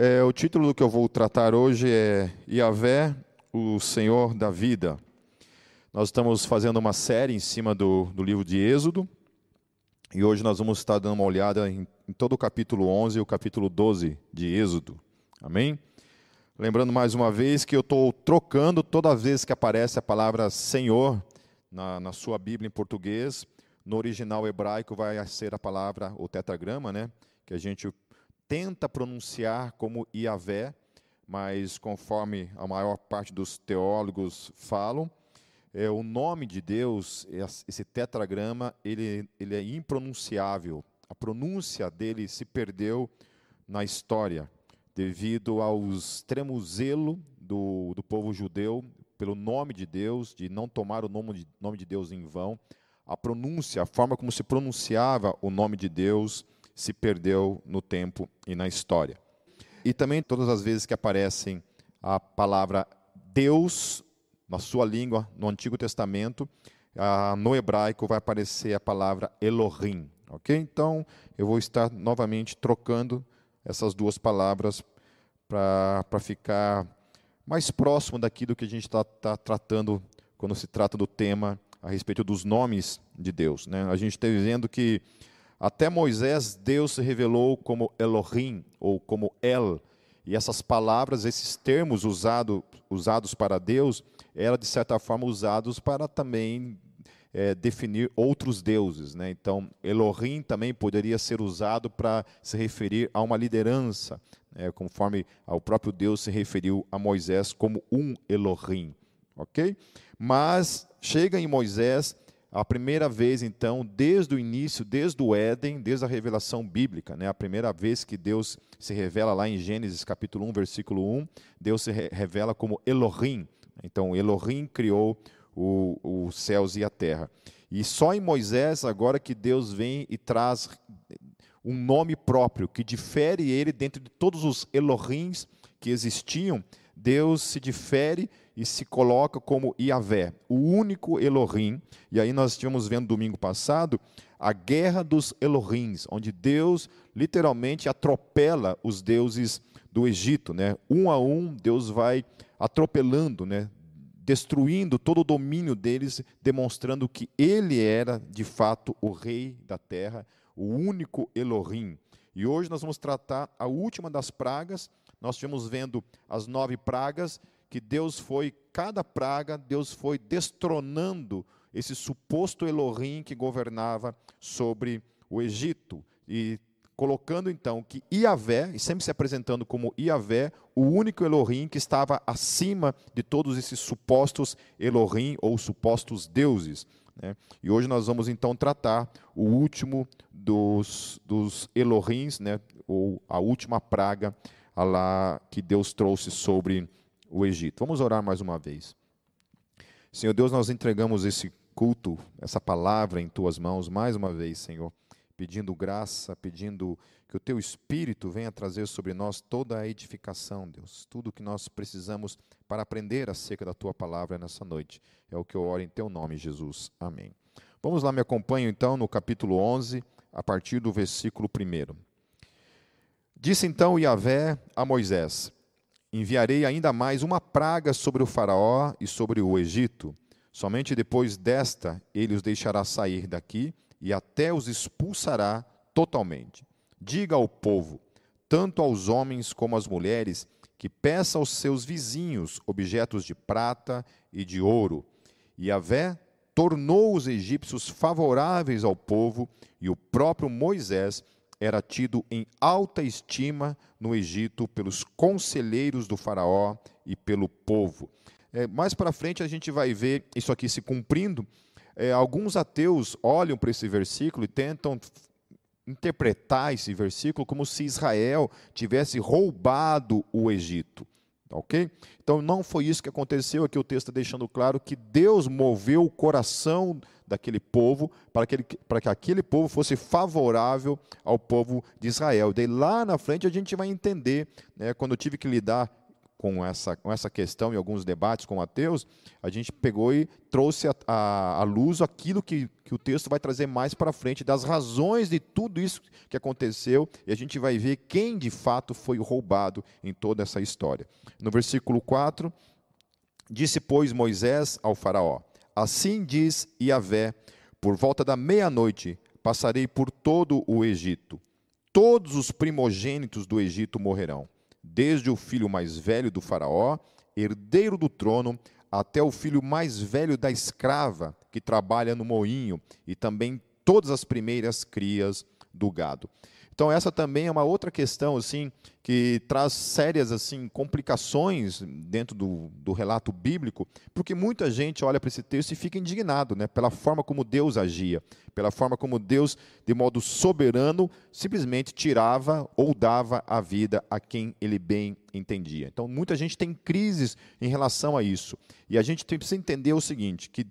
É, o título do que eu vou tratar hoje é Yahvé, o Senhor da Vida. Nós estamos fazendo uma série em cima do, do livro de Êxodo, e hoje nós vamos estar dando uma olhada em, em todo o capítulo 11 e o capítulo 12 de Êxodo. Amém? Lembrando mais uma vez que eu estou trocando toda vez que aparece a palavra Senhor na, na sua Bíblia em português. No original hebraico vai ser a palavra, o tetragrama, né? Que a gente tenta pronunciar como Iavé, mas conforme a maior parte dos teólogos falam, é, o nome de Deus, esse tetragrama, ele, ele é impronunciável. A pronúncia dele se perdeu na história, devido ao extremo zelo do, do povo judeu pelo nome de Deus, de não tomar o nome de, nome de Deus em vão. A pronúncia, a forma como se pronunciava o nome de Deus, se perdeu no tempo e na história. E também todas as vezes que aparecem a palavra Deus na sua língua no Antigo Testamento, no hebraico vai aparecer a palavra Elohim, ok? Então eu vou estar novamente trocando essas duas palavras para ficar mais próximo daquilo que a gente está tá tratando quando se trata do tema a respeito dos nomes de Deus. Né? A gente está vendo que até Moisés, Deus se revelou como Elohim, ou como El, e essas palavras, esses termos usado, usados para Deus, eram de certa forma usados para também é, definir outros deuses. Né? Então, Elohim também poderia ser usado para se referir a uma liderança, né? conforme o próprio Deus se referiu a Moisés como um Elohim. Ok? Mas chega em Moisés a primeira vez, então, desde o início, desde o Éden, desde a revelação bíblica, né? a primeira vez que Deus se revela lá em Gênesis capítulo 1, versículo 1, Deus se revela como Elohim. Então, Elohim criou os céus e a terra. E só em Moisés, agora que Deus vem e traz um nome próprio, que difere ele dentro de todos os Elohims que existiam, Deus se difere e se coloca como Iavé, o único Elohim. E aí nós estivemos vendo domingo passado a guerra dos Elohims, onde Deus literalmente atropela os deuses do Egito, né? Um a um, Deus vai atropelando, né? Destruindo todo o domínio deles, demonstrando que ele era de fato o rei da terra, o único Elohim. E hoje nós vamos tratar a última das pragas. Nós estivemos vendo as nove pragas que Deus foi, cada praga, Deus foi destronando esse suposto Elohim que governava sobre o Egito. E colocando então que Iavé, e sempre se apresentando como Iavé, o único Elohim que estava acima de todos esses supostos Elohim ou supostos deuses. Né? E hoje nós vamos então tratar o último dos, dos Elohims, né? ou a última praga lá que Deus trouxe sobre o Egito. Vamos orar mais uma vez. Senhor Deus, nós entregamos esse culto, essa palavra em tuas mãos mais uma vez, Senhor, pedindo graça, pedindo que o teu espírito venha trazer sobre nós toda a edificação, Deus, tudo o que nós precisamos para aprender acerca da tua palavra nessa noite. É o que eu oro em teu nome, Jesus. Amém. Vamos lá, me acompanham então no capítulo 11, a partir do versículo 1. Disse então Yahvé a Moisés: enviarei ainda mais uma praga sobre o Faraó e sobre o Egito. Somente depois desta ele os deixará sair daqui e até os expulsará totalmente. Diga ao povo, tanto aos homens como às mulheres, que peça aos seus vizinhos objetos de prata e de ouro. E Avé tornou os egípcios favoráveis ao povo, e o próprio Moisés era tido em alta estima no Egito pelos conselheiros do Faraó e pelo povo. É, mais para frente a gente vai ver isso aqui se cumprindo. É, alguns ateus olham para esse versículo e tentam interpretar esse versículo como se Israel tivesse roubado o Egito. Ok? Então não foi isso que aconteceu. Aqui o texto está deixando claro que Deus moveu o coração daquele povo para que, ele, para que aquele povo fosse favorável ao povo de Israel. Daí lá na frente a gente vai entender, né, quando eu tive que lidar com essa, com essa questão e alguns debates com Mateus, a gente pegou e trouxe à luz aquilo que, que o texto vai trazer mais para frente, das razões de tudo isso que aconteceu, e a gente vai ver quem de fato foi roubado em toda essa história. No versículo 4, disse, pois, Moisés ao Faraó: Assim diz Yahvé, por volta da meia-noite passarei por todo o Egito. Todos os primogênitos do Egito morrerão desde o filho mais velho do Faraó, herdeiro do trono, até o filho mais velho da escrava que trabalha no moinho, e também todas as primeiras crias do gado. Então essa também é uma outra questão assim que traz sérias assim complicações dentro do, do relato bíblico, porque muita gente olha para esse texto e fica indignado, né, pela forma como Deus agia, pela forma como Deus, de modo soberano, simplesmente tirava ou dava a vida a quem ele bem entendia. Então muita gente tem crises em relação a isso, e a gente precisa entender o seguinte, que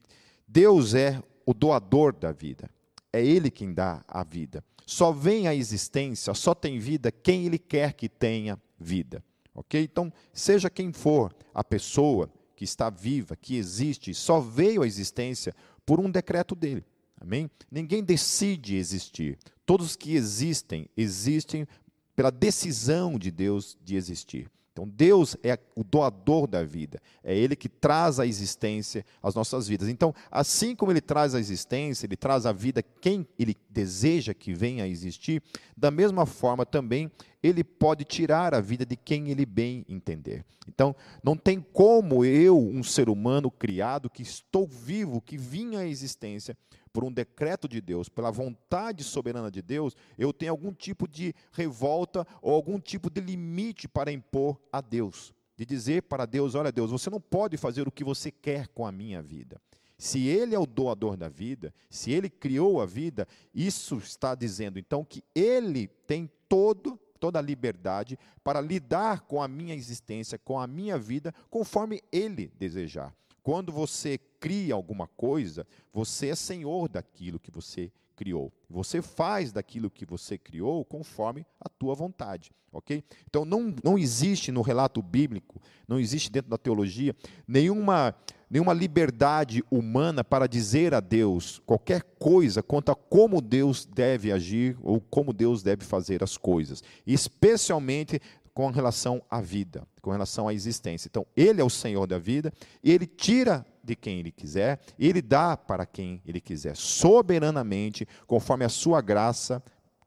Deus é o doador da vida. É ele quem dá a vida. Só vem à existência, só tem vida quem ele quer que tenha vida. Ok? Então, seja quem for a pessoa que está viva, que existe, só veio à existência por um decreto dele. Amém? Ninguém decide existir. Todos que existem, existem pela decisão de Deus de existir. Então, Deus é o doador da vida, é Ele que traz a existência às nossas vidas. Então, assim como Ele traz a existência, Ele traz a vida quem Ele deseja que venha a existir, da mesma forma também Ele pode tirar a vida de quem Ele bem entender. Então, não tem como eu, um ser humano criado, que estou vivo, que vinha à existência, por um decreto de Deus, pela vontade soberana de Deus, eu tenho algum tipo de revolta ou algum tipo de limite para impor a Deus. De dizer para Deus: olha, Deus, você não pode fazer o que você quer com a minha vida. Se Ele é o doador da vida, se Ele criou a vida, isso está dizendo então que Ele tem todo, toda a liberdade para lidar com a minha existência, com a minha vida, conforme Ele desejar. Quando você cria alguma coisa, você é senhor daquilo que você criou. Você faz daquilo que você criou conforme a tua vontade, ok? Então não, não existe no relato bíblico, não existe dentro da teologia nenhuma nenhuma liberdade humana para dizer a Deus qualquer coisa quanto a como Deus deve agir ou como Deus deve fazer as coisas, especialmente com relação à vida, com relação à existência. Então, Ele é o Senhor da vida, Ele tira de quem Ele quiser, Ele dá para quem Ele quiser, soberanamente, conforme a sua graça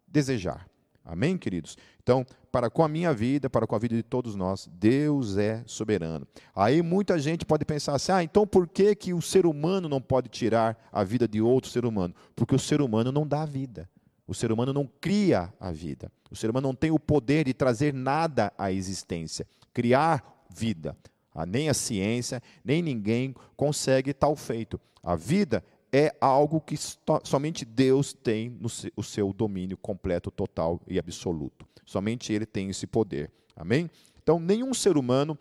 desejar. Amém, queridos? Então, para com a minha vida, para com a vida de todos nós, Deus é soberano. Aí muita gente pode pensar assim: ah, então por que, que o ser humano não pode tirar a vida de outro ser humano? Porque o ser humano não dá vida. O ser humano não cria a vida. O ser humano não tem o poder de trazer nada à existência, criar vida. Ah, nem a ciência, nem ninguém consegue tal feito. A vida é algo que somente Deus tem no o seu domínio completo, total e absoluto. Somente Ele tem esse poder. Amém? Então, nenhum ser humano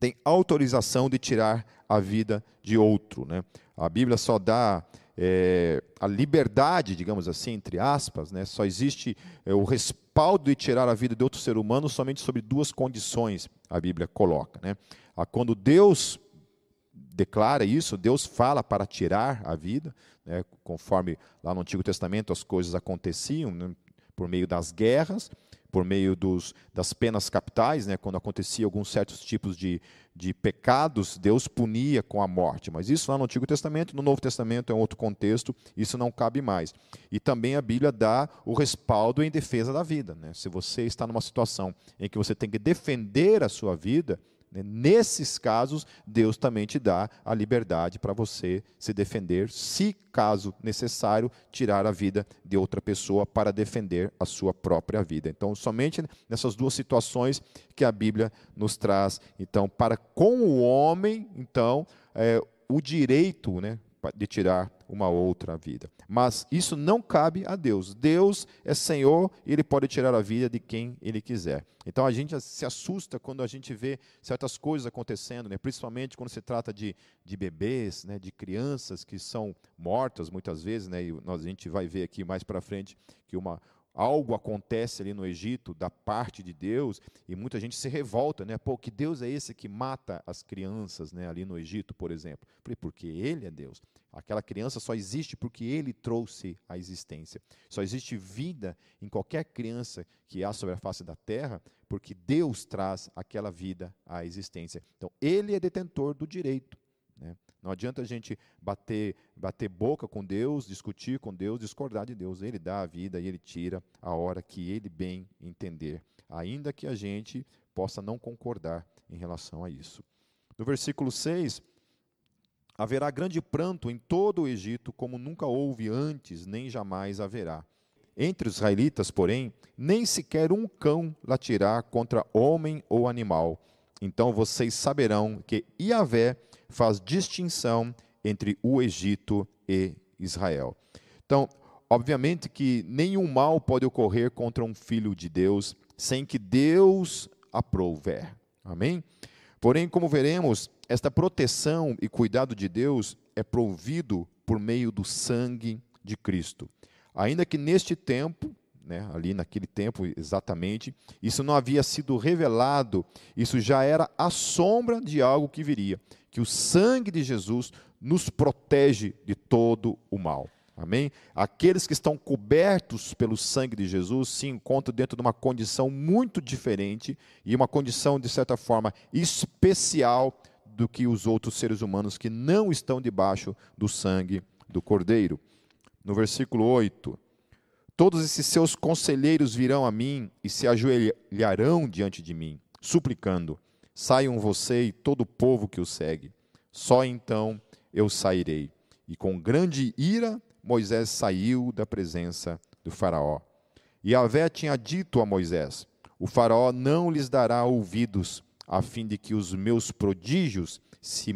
tem autorização de tirar a vida de outro. Né? A Bíblia só dá é, a liberdade, digamos assim, entre aspas, né, só existe é, o respaldo de tirar a vida de outro ser humano somente sobre duas condições, a Bíblia coloca. Né? Quando Deus declara isso, Deus fala para tirar a vida, né, conforme lá no Antigo Testamento as coisas aconteciam né, por meio das guerras, por meio dos, das penas capitais, né, quando acontecia alguns certos tipos de, de pecados, Deus punia com a morte. Mas isso lá no Antigo Testamento, no Novo Testamento é um outro contexto, isso não cabe mais. E também a Bíblia dá o respaldo em defesa da vida. Né? Se você está numa situação em que você tem que defender a sua vida? Nesses casos, Deus também te dá a liberdade para você se defender, se caso necessário, tirar a vida de outra pessoa para defender a sua própria vida. Então, somente nessas duas situações que a Bíblia nos traz, então, para com o homem, então, é, o direito, né, de tirar uma outra vida. Mas isso não cabe a Deus. Deus é Senhor e Ele pode tirar a vida de quem Ele quiser. Então a gente se assusta quando a gente vê certas coisas acontecendo, né? principalmente quando se trata de, de bebês, né? de crianças que são mortas muitas vezes. Né? E nós, a gente vai ver aqui mais para frente que uma, algo acontece ali no Egito da parte de Deus e muita gente se revolta, né? Pô, que Deus é esse que mata as crianças, né? Ali no Egito, por exemplo. Falei, porque Ele é Deus. Aquela criança só existe porque Ele trouxe a existência. Só existe vida em qualquer criança que há sobre a face da terra porque Deus traz aquela vida à existência. Então, Ele é detentor do direito. Né? Não adianta a gente bater, bater boca com Deus, discutir com Deus, discordar de Deus. Ele dá a vida e ele tira a hora que ele bem entender, ainda que a gente possa não concordar em relação a isso. No versículo 6, haverá grande pranto em todo o Egito, como nunca houve antes, nem jamais haverá. Entre os israelitas, porém, nem sequer um cão latirá contra homem ou animal. Então vocês saberão que Iavé faz distinção entre o Egito e Israel. Então, obviamente que nenhum mal pode ocorrer contra um filho de Deus sem que Deus aprouver. Amém? Porém, como veremos, esta proteção e cuidado de Deus é provido por meio do sangue de Cristo. Ainda que neste tempo, né, ali naquele tempo exatamente, isso não havia sido revelado, isso já era a sombra de algo que viria que o sangue de Jesus nos protege de todo o mal. Amém? Aqueles que estão cobertos pelo sangue de Jesus se encontram dentro de uma condição muito diferente e uma condição, de certa forma, especial do que os outros seres humanos que não estão debaixo do sangue do Cordeiro. No versículo 8: Todos esses seus conselheiros virão a mim e se ajoelharão diante de mim, suplicando: Saiam você e todo o povo que o segue. Só então eu sairei. E com grande ira, Moisés saiu da presença do Faraó. E Avé tinha dito a Moisés: O Faraó não lhes dará ouvidos, a fim de que os meus prodígios se,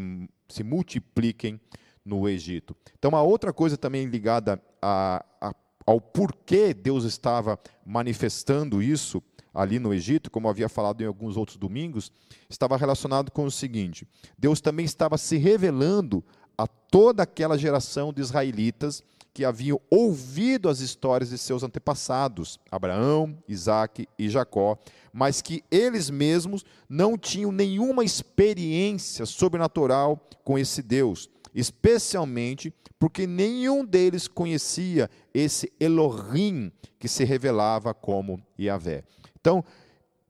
se multipliquem no Egito. Então, a outra coisa também ligada a, a, ao porquê Deus estava manifestando isso ali no Egito, como havia falado em alguns outros domingos, estava relacionado com o seguinte: Deus também estava se revelando a toda aquela geração de israelitas que haviam ouvido as histórias de seus antepassados, Abraão, Isaac e Jacó, mas que eles mesmos não tinham nenhuma experiência sobrenatural com esse Deus, especialmente porque nenhum deles conhecia esse Elohim que se revelava como Yahvé. Então,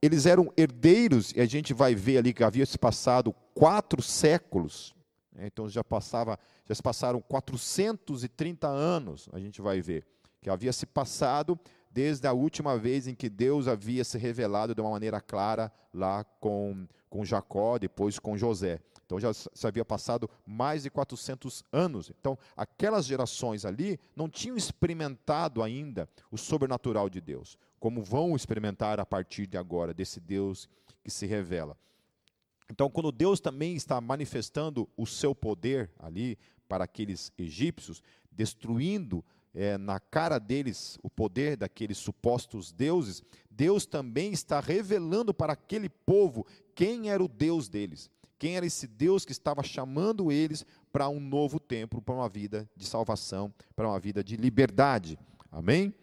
eles eram herdeiros, e a gente vai ver ali que havia se passado quatro séculos, né? então já, passava, já se passaram 430 anos, a gente vai ver, que havia se passado desde a última vez em que Deus havia se revelado de uma maneira clara lá com, com Jacó, depois com José. Então já se havia passado mais de 400 anos. Então, aquelas gerações ali não tinham experimentado ainda o sobrenatural de Deus como vão experimentar a partir de agora, desse Deus que se revela. Então, quando Deus também está manifestando o seu poder ali para aqueles egípcios, destruindo é, na cara deles o poder daqueles supostos deuses, Deus também está revelando para aquele povo quem era o Deus deles, quem era esse Deus que estava chamando eles para um novo tempo, para uma vida de salvação, para uma vida de liberdade. Amém?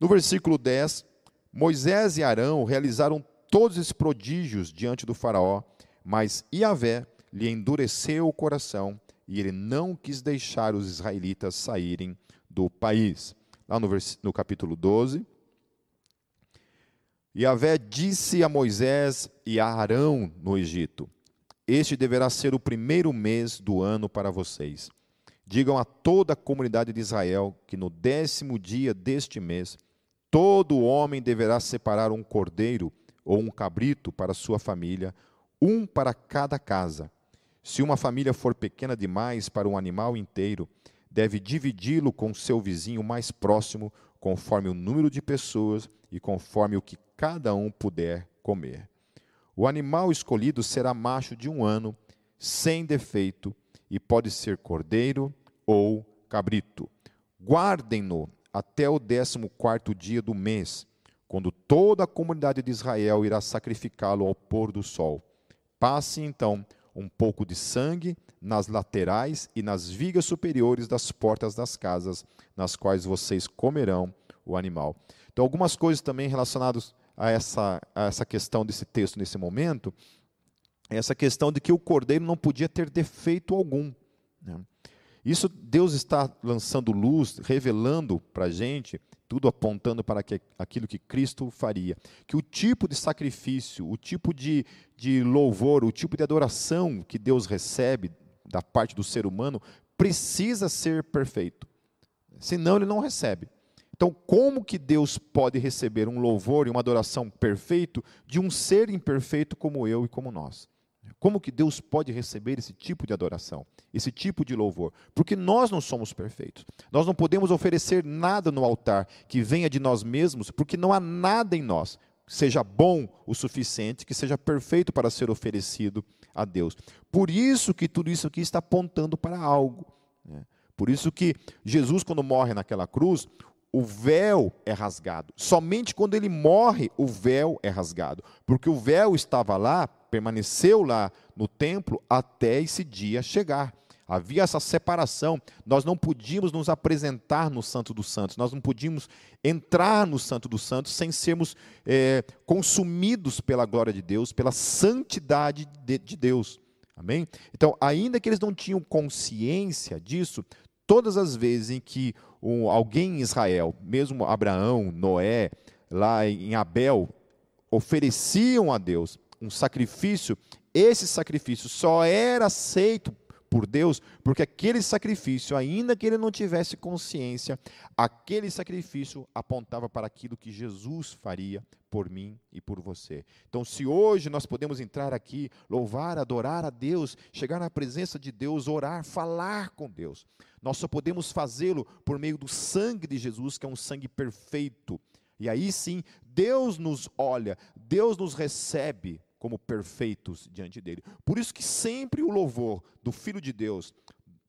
No versículo 10, Moisés e Arão realizaram todos esses prodígios diante do Faraó, mas Iavé lhe endureceu o coração e ele não quis deixar os israelitas saírem do país. Lá no, no capítulo 12. Iavé disse a Moisés e a Arão no Egito: Este deverá ser o primeiro mês do ano para vocês. Digam a toda a comunidade de Israel que no décimo dia deste mês Todo homem deverá separar um cordeiro ou um cabrito para sua família, um para cada casa. Se uma família for pequena demais para um animal inteiro, deve dividi-lo com seu vizinho mais próximo, conforme o número de pessoas e conforme o que cada um puder comer. O animal escolhido será macho de um ano, sem defeito, e pode ser cordeiro ou cabrito. Guardem-no até o décimo quarto dia do mês, quando toda a comunidade de Israel irá sacrificá-lo ao pôr do sol. Passe então um pouco de sangue nas laterais e nas vigas superiores das portas das casas, nas quais vocês comerão o animal. Então, algumas coisas também relacionadas a essa, a essa questão desse texto nesse momento, é essa questão de que o cordeiro não podia ter defeito algum. Né? Isso Deus está lançando luz, revelando para a gente, tudo apontando para que, aquilo que Cristo faria. Que o tipo de sacrifício, o tipo de, de louvor, o tipo de adoração que Deus recebe da parte do ser humano precisa ser perfeito. Senão ele não recebe. Então, como que Deus pode receber um louvor e uma adoração perfeito de um ser imperfeito como eu e como nós? Como que Deus pode receber esse tipo de adoração, esse tipo de louvor? Porque nós não somos perfeitos. Nós não podemos oferecer nada no altar que venha de nós mesmos, porque não há nada em nós que seja bom o suficiente, que seja perfeito para ser oferecido a Deus. Por isso que tudo isso aqui está apontando para algo. Né? Por isso que Jesus, quando morre naquela cruz, o véu é rasgado. Somente quando ele morre, o véu é rasgado. Porque o véu estava lá, permaneceu lá no templo até esse dia chegar. Havia essa separação. Nós não podíamos nos apresentar no Santo dos Santos, nós não podíamos entrar no Santo dos Santos sem sermos é, consumidos pela glória de Deus, pela santidade de, de Deus. Amém? Então, ainda que eles não tinham consciência disso, todas as vezes em que um, alguém em Israel, mesmo Abraão, Noé, lá em Abel, ofereciam a Deus um sacrifício, esse sacrifício só era aceito por Deus, porque aquele sacrifício, ainda que ele não tivesse consciência, aquele sacrifício apontava para aquilo que Jesus faria por mim e por você. Então, se hoje nós podemos entrar aqui, louvar, adorar a Deus, chegar na presença de Deus, orar, falar com Deus, nós só podemos fazê-lo por meio do sangue de Jesus, que é um sangue perfeito. E aí sim, Deus nos olha, Deus nos recebe como perfeitos diante dele. Por isso que sempre o louvor do Filho de Deus,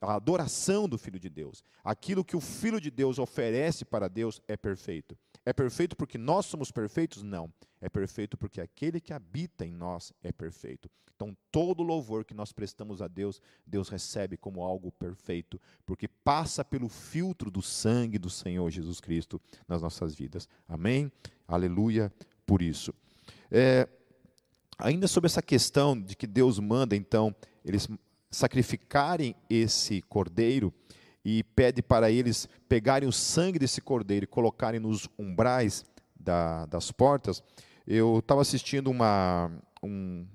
a adoração do Filho de Deus, aquilo que o Filho de Deus oferece para Deus é perfeito. É perfeito porque nós somos perfeitos? Não. É perfeito porque aquele que habita em nós é perfeito. Então, todo louvor que nós prestamos a Deus, Deus recebe como algo perfeito, porque passa pelo filtro do sangue do Senhor Jesus Cristo nas nossas vidas. Amém? Aleluia por isso. É, Ainda sobre essa questão de que Deus manda, então, eles sacrificarem esse cordeiro e pede para eles pegarem o sangue desse cordeiro e colocarem nos umbrais da, das portas, eu estava assistindo uma, um,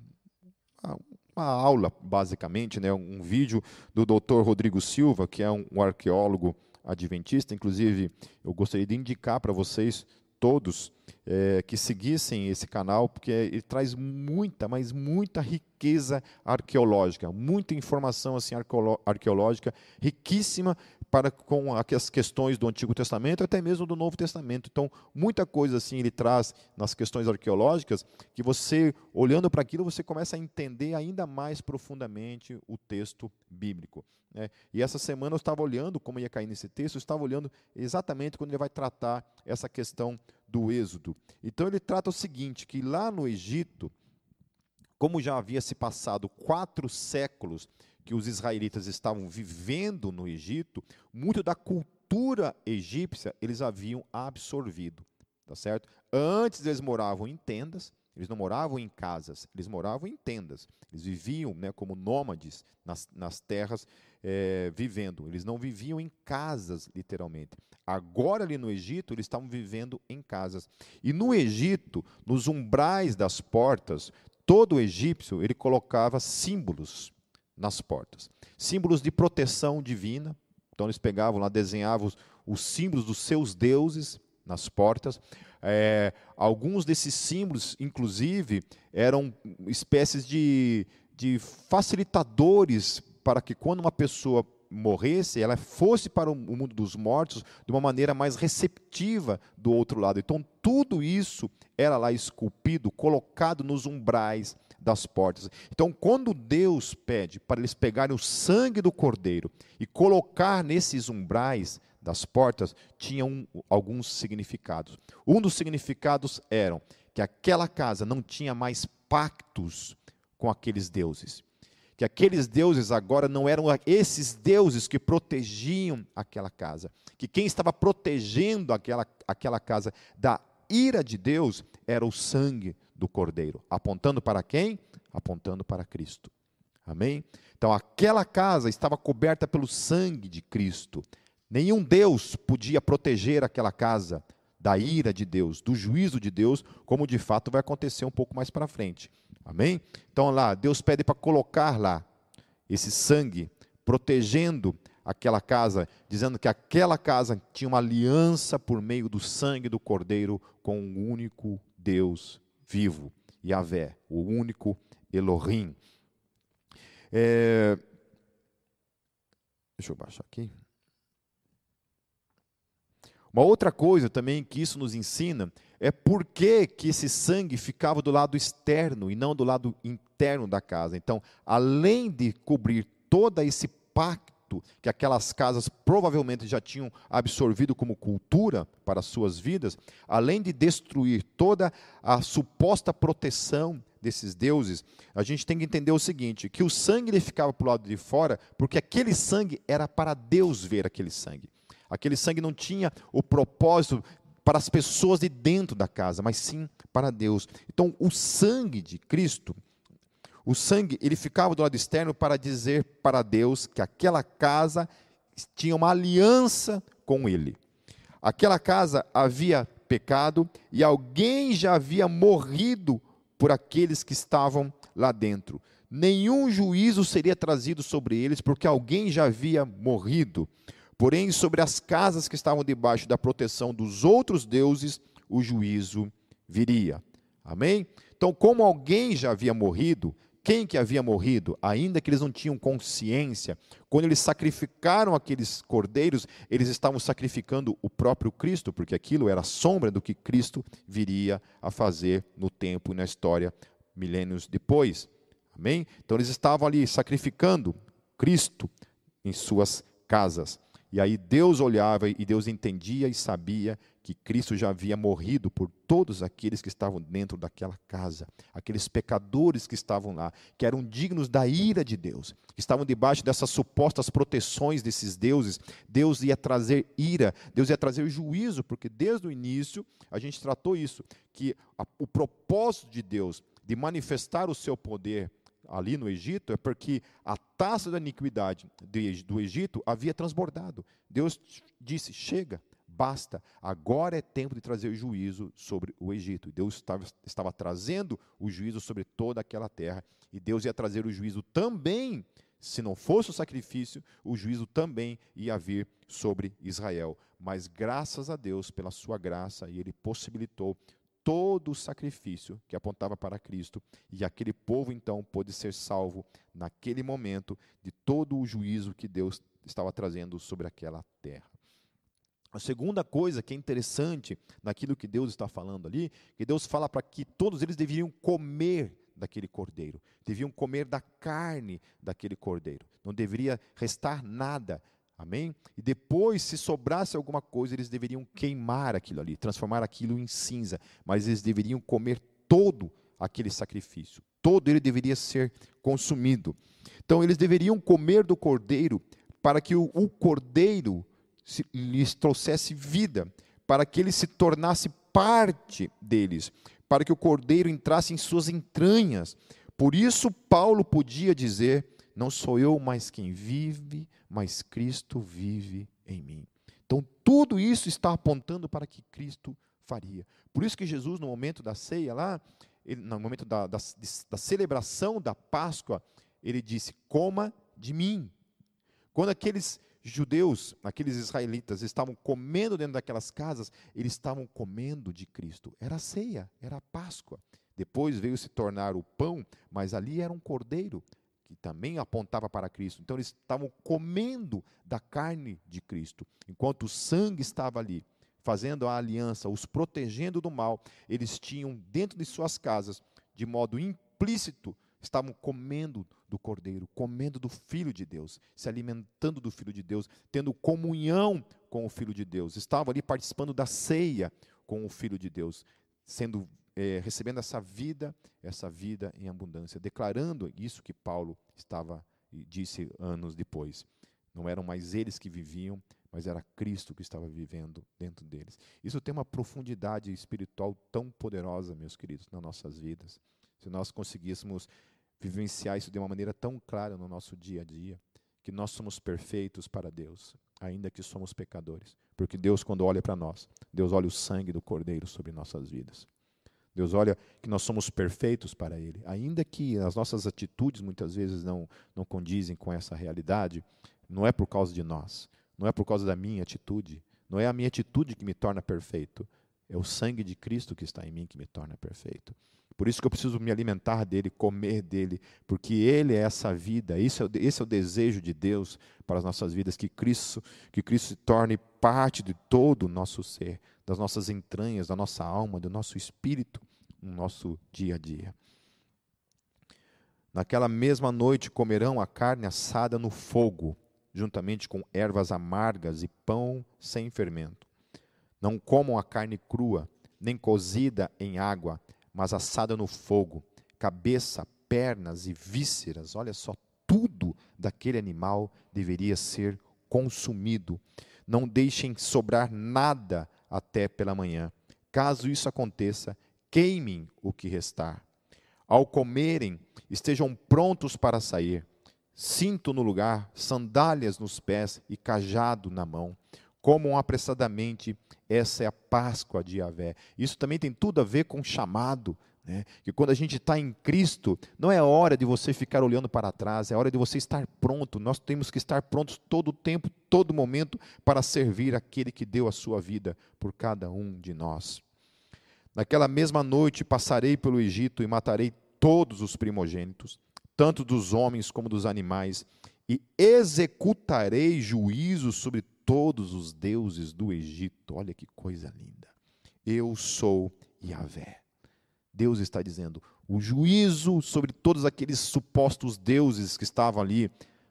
uma aula, basicamente, né, um vídeo do Dr. Rodrigo Silva, que é um, um arqueólogo adventista. Inclusive, eu gostaria de indicar para vocês todos é, que seguissem esse canal, porque ele traz muita, mas muita riqueza arqueológica, muita informação assim arqueológica riquíssima para com as questões do Antigo Testamento, até mesmo do Novo Testamento. Então, muita coisa assim ele traz nas questões arqueológicas que você, olhando para aquilo, você começa a entender ainda mais profundamente o texto bíblico. Né? E essa semana eu estava olhando como ia cair nesse texto, eu estava olhando exatamente quando ele vai tratar essa questão do Êxodo. Então ele trata o seguinte, que lá no Egito, como já havia se passado quatro séculos que os israelitas estavam vivendo no Egito, muito da cultura egípcia eles haviam absorvido, tá certo? Antes eles moravam em tendas, eles não moravam em casas, eles moravam em tendas. Eles viviam né, como nômades nas, nas terras, é, vivendo. Eles não viviam em casas, literalmente. Agora, ali no Egito, eles estavam vivendo em casas. E no Egito, nos umbrais das portas, todo egípcio ele colocava símbolos nas portas. Símbolos de proteção divina. Então eles pegavam lá, desenhavam os, os símbolos dos seus deuses nas portas. É, alguns desses símbolos, inclusive, eram espécies de, de facilitadores para que quando uma pessoa morresse, ela fosse para o mundo dos mortos de uma maneira mais receptiva do outro lado. Então, tudo isso era lá esculpido, colocado nos umbrais das portas. Então, quando Deus pede para eles pegarem o sangue do cordeiro e colocar nesses umbrais das portas, tinha um, alguns significados. Um dos significados eram que aquela casa não tinha mais pactos com aqueles deuses. Que aqueles deuses agora não eram esses deuses que protegiam aquela casa. Que quem estava protegendo aquela, aquela casa da ira de Deus era o sangue do cordeiro. Apontando para quem? Apontando para Cristo. Amém? Então aquela casa estava coberta pelo sangue de Cristo. Nenhum Deus podia proteger aquela casa da ira de Deus, do juízo de Deus, como de fato vai acontecer um pouco mais para frente. Amém? Então lá, Deus pede para colocar lá esse sangue, protegendo aquela casa, dizendo que aquela casa tinha uma aliança por meio do sangue do Cordeiro com o único Deus vivo, Yahvé, o único Elohim. É... Deixa eu baixar aqui. Uma outra coisa também que isso nos ensina é por que, que esse sangue ficava do lado externo e não do lado interno da casa. Então, além de cobrir todo esse pacto que aquelas casas provavelmente já tinham absorvido como cultura para suas vidas, além de destruir toda a suposta proteção desses deuses, a gente tem que entender o seguinte: que o sangue ele ficava para o lado de fora, porque aquele sangue era para Deus ver aquele sangue. Aquele sangue não tinha o propósito para as pessoas de dentro da casa, mas sim para Deus. Então, o sangue de Cristo, o sangue, ele ficava do lado externo para dizer para Deus que aquela casa tinha uma aliança com ele. Aquela casa havia pecado e alguém já havia morrido por aqueles que estavam lá dentro. Nenhum juízo seria trazido sobre eles, porque alguém já havia morrido. Porém, sobre as casas que estavam debaixo da proteção dos outros deuses, o juízo viria. Amém? Então, como alguém já havia morrido, quem que havia morrido, ainda que eles não tinham consciência, quando eles sacrificaram aqueles cordeiros, eles estavam sacrificando o próprio Cristo, porque aquilo era sombra do que Cristo viria a fazer no tempo e na história milênios depois. Amém? Então eles estavam ali sacrificando Cristo em suas casas. E aí Deus olhava e Deus entendia e sabia que Cristo já havia morrido por todos aqueles que estavam dentro daquela casa, aqueles pecadores que estavam lá, que eram dignos da ira de Deus, que estavam debaixo dessas supostas proteções desses deuses. Deus ia trazer ira, Deus ia trazer juízo, porque desde o início a gente tratou isso, que a, o propósito de Deus de manifestar o seu poder ali no Egito é porque a taça da iniquidade do Egito havia transbordado. Deus disse: chega, basta, agora é tempo de trazer o juízo sobre o Egito. Deus estava, estava trazendo o juízo sobre toda aquela terra, e Deus ia trazer o juízo também, se não fosse o sacrifício, o juízo também ia vir sobre Israel. Mas graças a Deus, pela sua graça, e Ele possibilitou todo o sacrifício que apontava para Cristo, e aquele povo então pôde ser salvo naquele momento de todo o juízo que Deus estava trazendo sobre aquela terra. A segunda coisa que é interessante naquilo que Deus está falando ali, que Deus fala para que todos eles deveriam comer daquele cordeiro, deviam comer da carne daquele cordeiro, não deveria restar nada Amém? E depois, se sobrasse alguma coisa, eles deveriam queimar aquilo ali, transformar aquilo em cinza, mas eles deveriam comer todo aquele sacrifício. Todo ele deveria ser consumido. Então, eles deveriam comer do cordeiro para que o, o cordeiro se, lhes trouxesse vida, para que ele se tornasse parte deles, para que o cordeiro entrasse em suas entranhas. Por isso, Paulo podia dizer não sou eu mais quem vive, mas Cristo vive em mim. Então, tudo isso está apontando para que Cristo faria. Por isso que Jesus, no momento da ceia lá, ele, no momento da, da, da celebração da Páscoa, ele disse: Coma de mim. Quando aqueles judeus, aqueles israelitas, estavam comendo dentro daquelas casas, eles estavam comendo de Cristo. Era a ceia, era a Páscoa. Depois veio se tornar o pão, mas ali era um cordeiro que também apontava para Cristo. Então eles estavam comendo da carne de Cristo, enquanto o sangue estava ali, fazendo a aliança, os protegendo do mal. Eles tinham dentro de suas casas, de modo implícito, estavam comendo do Cordeiro, comendo do Filho de Deus, se alimentando do Filho de Deus, tendo comunhão com o Filho de Deus. Estavam ali participando da ceia com o Filho de Deus, sendo é, recebendo essa vida, essa vida em abundância, declarando isso que Paulo estava disse anos depois. Não eram mais eles que viviam, mas era Cristo que estava vivendo dentro deles. Isso tem uma profundidade espiritual tão poderosa, meus queridos, nas nossas vidas. Se nós conseguíssemos vivenciar isso de uma maneira tão clara no nosso dia a dia, que nós somos perfeitos para Deus, ainda que somos pecadores. Porque Deus, quando olha para nós, Deus olha o sangue do Cordeiro sobre nossas vidas. Deus olha que nós somos perfeitos para Ele. Ainda que as nossas atitudes muitas vezes não, não condizem com essa realidade, não é por causa de nós, não é por causa da minha atitude, não é a minha atitude que me torna perfeito, é o sangue de Cristo que está em mim que me torna perfeito. Por isso que eu preciso me alimentar dele, comer dele, porque ele é essa vida, esse é, o, esse é o desejo de Deus para as nossas vidas, que Cristo, que Cristo se torne parte de todo o nosso ser, das nossas entranhas, da nossa alma, do nosso espírito, no nosso dia a dia. Naquela mesma noite comerão a carne assada no fogo, juntamente com ervas amargas e pão sem fermento. Não comam a carne crua, nem cozida em água, mas assada no fogo, cabeça, pernas e vísceras, olha só, tudo daquele animal deveria ser consumido. Não deixem sobrar nada até pela manhã. Caso isso aconteça, queimem o que restar. Ao comerem, estejam prontos para sair. Cinto no lugar, sandálias nos pés e cajado na mão. Comam apressadamente, essa é a Páscoa de Yahvé. Isso também tem tudo a ver com chamado. Né? Que quando a gente está em Cristo, não é hora de você ficar olhando para trás, é hora de você estar pronto. Nós temos que estar prontos todo o tempo, todo momento, para servir aquele que deu a sua vida por cada um de nós. Naquela mesma noite passarei pelo Egito e matarei todos os primogênitos, tanto dos homens como dos animais, e executarei juízo sobre todos os deuses do Egito. Olha que coisa linda. Eu sou Yahvé. Deus está dizendo: o juízo sobre todos aqueles supostos deuses que estavam ali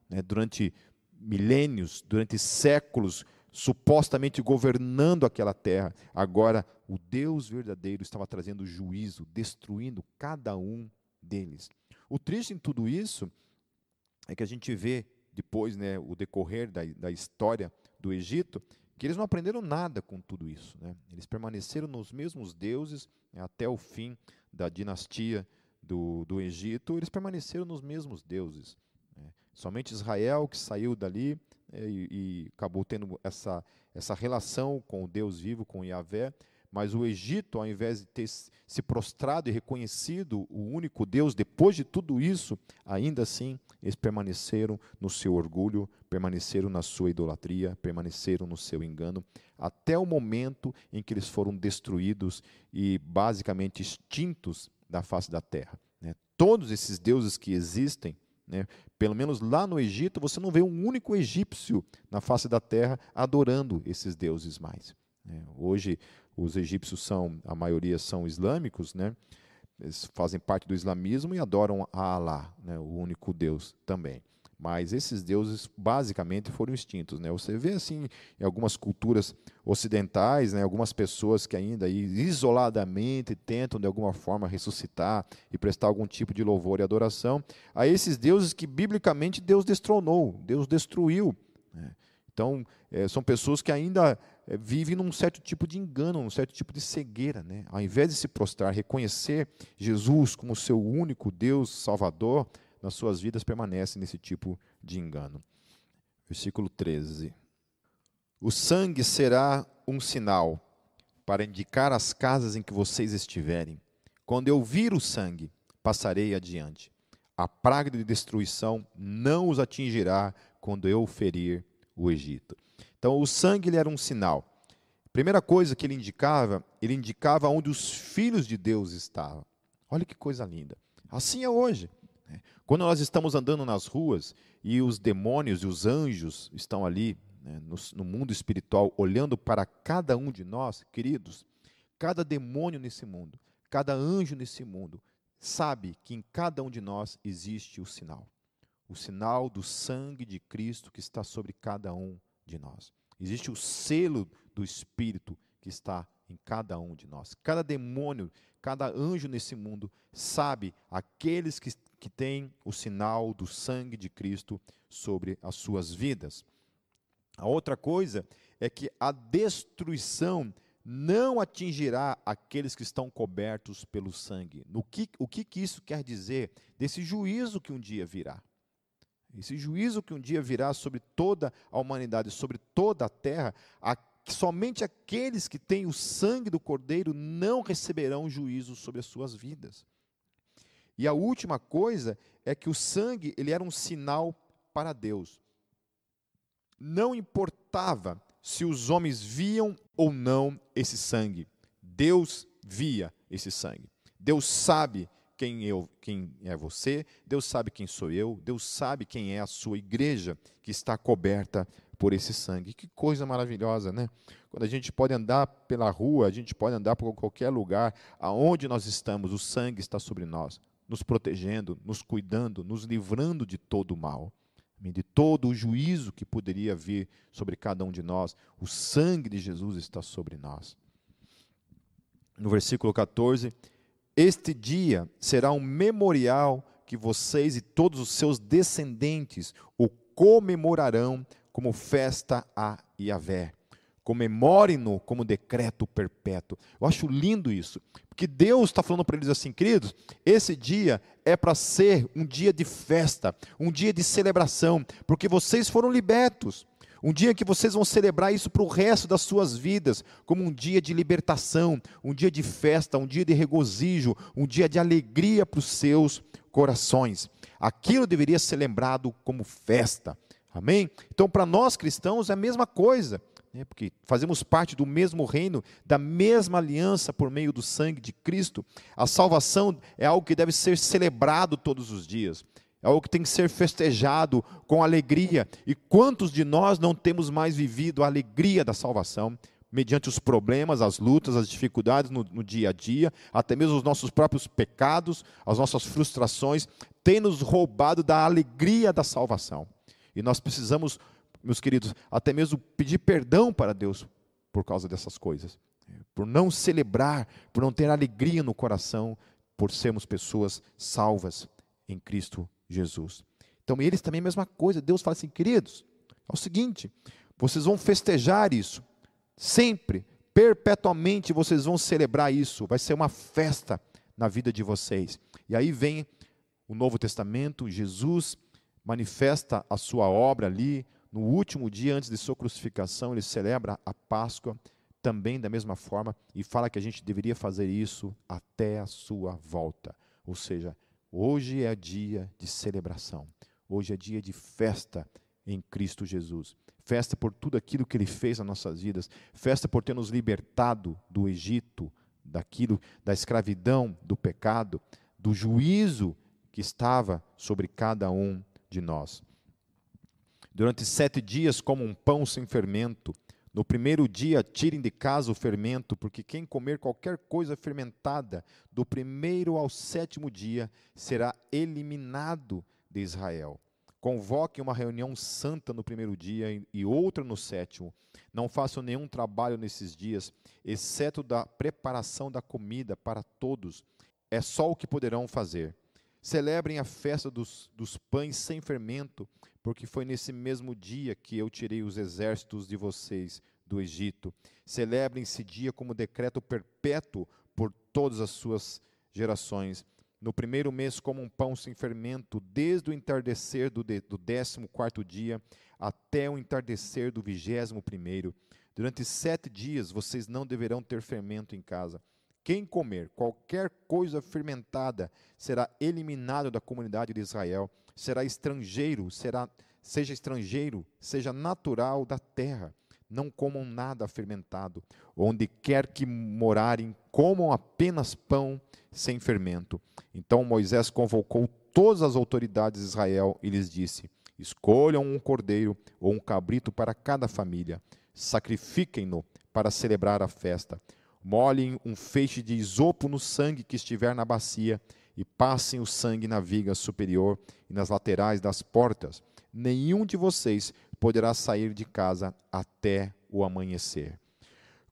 né, durante milênios, durante séculos, supostamente governando aquela terra. Agora, o Deus verdadeiro estava trazendo juízo, destruindo cada um deles. O triste em tudo isso é que a gente vê depois, né, o decorrer da, da história do Egito, que eles não aprenderam nada com tudo isso. Né? Eles permaneceram nos mesmos deuses né, até o fim da dinastia do, do Egito, eles permaneceram nos mesmos deuses. Né? Somente Israel, que saiu dali, e, e, acabou tendo essa, essa relação com o Deus vivo, com Yahvé, mas o Egito, ao invés de ter se prostrado e reconhecido o único Deus, depois de tudo isso, ainda assim, eles permaneceram no seu orgulho, permaneceram na sua idolatria, permaneceram no seu engano, até o momento em que eles foram destruídos e basicamente extintos da face da terra. Né? Todos esses deuses que existem, né? Pelo menos lá no Egito, você não vê um único egípcio na face da terra adorando esses deuses mais. Né? Hoje, os egípcios são, a maioria são islâmicos, né? eles fazem parte do islamismo e adoram a Alá, né? o único Deus também. Mas esses deuses basicamente foram extintos. Né? Você vê assim em algumas culturas ocidentais, né? algumas pessoas que ainda isoladamente tentam de alguma forma ressuscitar e prestar algum tipo de louvor e adoração a esses deuses que biblicamente Deus destronou, Deus destruiu. Né? Então, é, são pessoas que ainda é, vivem num certo tipo de engano, num certo tipo de cegueira. Né? Ao invés de se prostrar, reconhecer Jesus como seu único Deus Salvador, nas suas vidas permanecem nesse tipo de engano. Versículo 13. O sangue será um sinal para indicar as casas em que vocês estiverem. Quando eu vir o sangue, passarei adiante. A praga de destruição não os atingirá quando eu ferir o Egito. Então, o sangue ele era um sinal. Primeira coisa que ele indicava, ele indicava onde os filhos de Deus estavam. Olha que coisa linda. Assim é hoje. Quando nós estamos andando nas ruas e os demônios e os anjos estão ali né, no, no mundo espiritual olhando para cada um de nós, queridos, cada demônio nesse mundo, cada anjo nesse mundo, sabe que em cada um de nós existe o sinal o sinal do sangue de Cristo que está sobre cada um de nós. Existe o selo do Espírito que está em cada um de nós. Cada demônio, cada anjo nesse mundo sabe aqueles que, que têm o sinal do sangue de Cristo sobre as suas vidas. A outra coisa é que a destruição não atingirá aqueles que estão cobertos pelo sangue. No que, o que, que isso quer dizer? Desse juízo que um dia virá. Esse juízo que um dia virá sobre toda a humanidade, sobre toda a terra, a, somente aqueles que têm o sangue do Cordeiro não receberão juízo sobre as suas vidas. E a última coisa é que o sangue ele era um sinal para Deus. Não importava se os homens viam ou não esse sangue. Deus via esse sangue. Deus sabe quem, eu, quem é você, Deus sabe quem sou eu, Deus sabe quem é a sua igreja que está coberta por esse sangue. Que coisa maravilhosa, né? Quando a gente pode andar pela rua, a gente pode andar por qualquer lugar, aonde nós estamos, o sangue está sobre nós, nos protegendo, nos cuidando, nos livrando de todo o mal de todo o juízo que poderia vir sobre cada um de nós. O sangue de Jesus está sobre nós. No versículo 14: Este dia será um memorial que vocês e todos os seus descendentes o comemorarão como festa a Yahvé comemorem-no como decreto perpétuo. Eu acho lindo isso, porque Deus está falando para eles assim, queridos, esse dia é para ser um dia de festa, um dia de celebração, porque vocês foram libertos. Um dia que vocês vão celebrar isso para o resto das suas vidas, como um dia de libertação, um dia de festa, um dia de regozijo, um dia de alegria para os seus corações. Aquilo deveria ser lembrado como festa. Amém? Então, para nós cristãos é a mesma coisa né, porque fazemos parte do mesmo reino, da mesma aliança por meio do sangue de Cristo. A salvação é algo que deve ser celebrado todos os dias, é algo que tem que ser festejado com alegria. E quantos de nós não temos mais vivido a alegria da salvação? Mediante os problemas, as lutas, as dificuldades no, no dia a dia, até mesmo os nossos próprios pecados, as nossas frustrações, têm nos roubado da alegria da salvação. E nós precisamos meus queridos, até mesmo pedir perdão para Deus por causa dessas coisas, por não celebrar, por não ter alegria no coração, por sermos pessoas salvas em Cristo Jesus. Então, eles também a mesma coisa. Deus fala assim, queridos, é o seguinte: vocês vão festejar isso, sempre, perpetuamente vocês vão celebrar isso, vai ser uma festa na vida de vocês. E aí vem o Novo Testamento, Jesus manifesta a sua obra ali, no último dia antes de sua crucificação, ele celebra a Páscoa também da mesma forma e fala que a gente deveria fazer isso até a sua volta. Ou seja, hoje é dia de celebração, hoje é dia de festa em Cristo Jesus. Festa por tudo aquilo que ele fez nas nossas vidas, festa por ter nos libertado do Egito, daquilo da escravidão, do pecado, do juízo que estava sobre cada um de nós durante sete dias como um pão sem fermento. No primeiro dia, tirem de casa o fermento, porque quem comer qualquer coisa fermentada, do primeiro ao sétimo dia, será eliminado de Israel. Convoquem uma reunião santa no primeiro dia e outra no sétimo. Não façam nenhum trabalho nesses dias, exceto da preparação da comida para todos. É só o que poderão fazer. Celebrem a festa dos, dos pães sem fermento, porque foi nesse mesmo dia que eu tirei os exércitos de vocês do Egito. Celebrem esse dia como decreto perpétuo por todas as suas gerações. No primeiro mês, como um pão sem fermento, desde o entardecer do, de, do décimo quarto dia até o entardecer do vigésimo primeiro. Durante sete dias vocês não deverão ter fermento em casa. Quem comer qualquer coisa fermentada será eliminado da comunidade de Israel será estrangeiro, será seja estrangeiro, seja natural da terra. Não comam nada fermentado. Onde quer que morarem, comam apenas pão sem fermento. Então Moisés convocou todas as autoridades de Israel e lhes disse: Escolham um cordeiro ou um cabrito para cada família. Sacrifiquem-no para celebrar a festa. Molhem um feixe de isopo no sangue que estiver na bacia e passem o sangue na viga superior e nas laterais das portas. Nenhum de vocês poderá sair de casa até o amanhecer.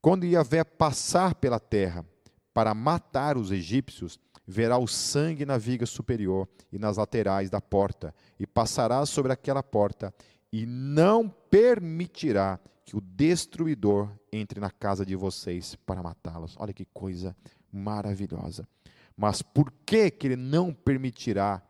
Quando Yahvé passar pela terra para matar os egípcios, verá o sangue na viga superior e nas laterais da porta, e passará sobre aquela porta, e não permitirá que o destruidor entre na casa de vocês para matá-los. Olha que coisa maravilhosa. Mas por que, que ele não permitirá?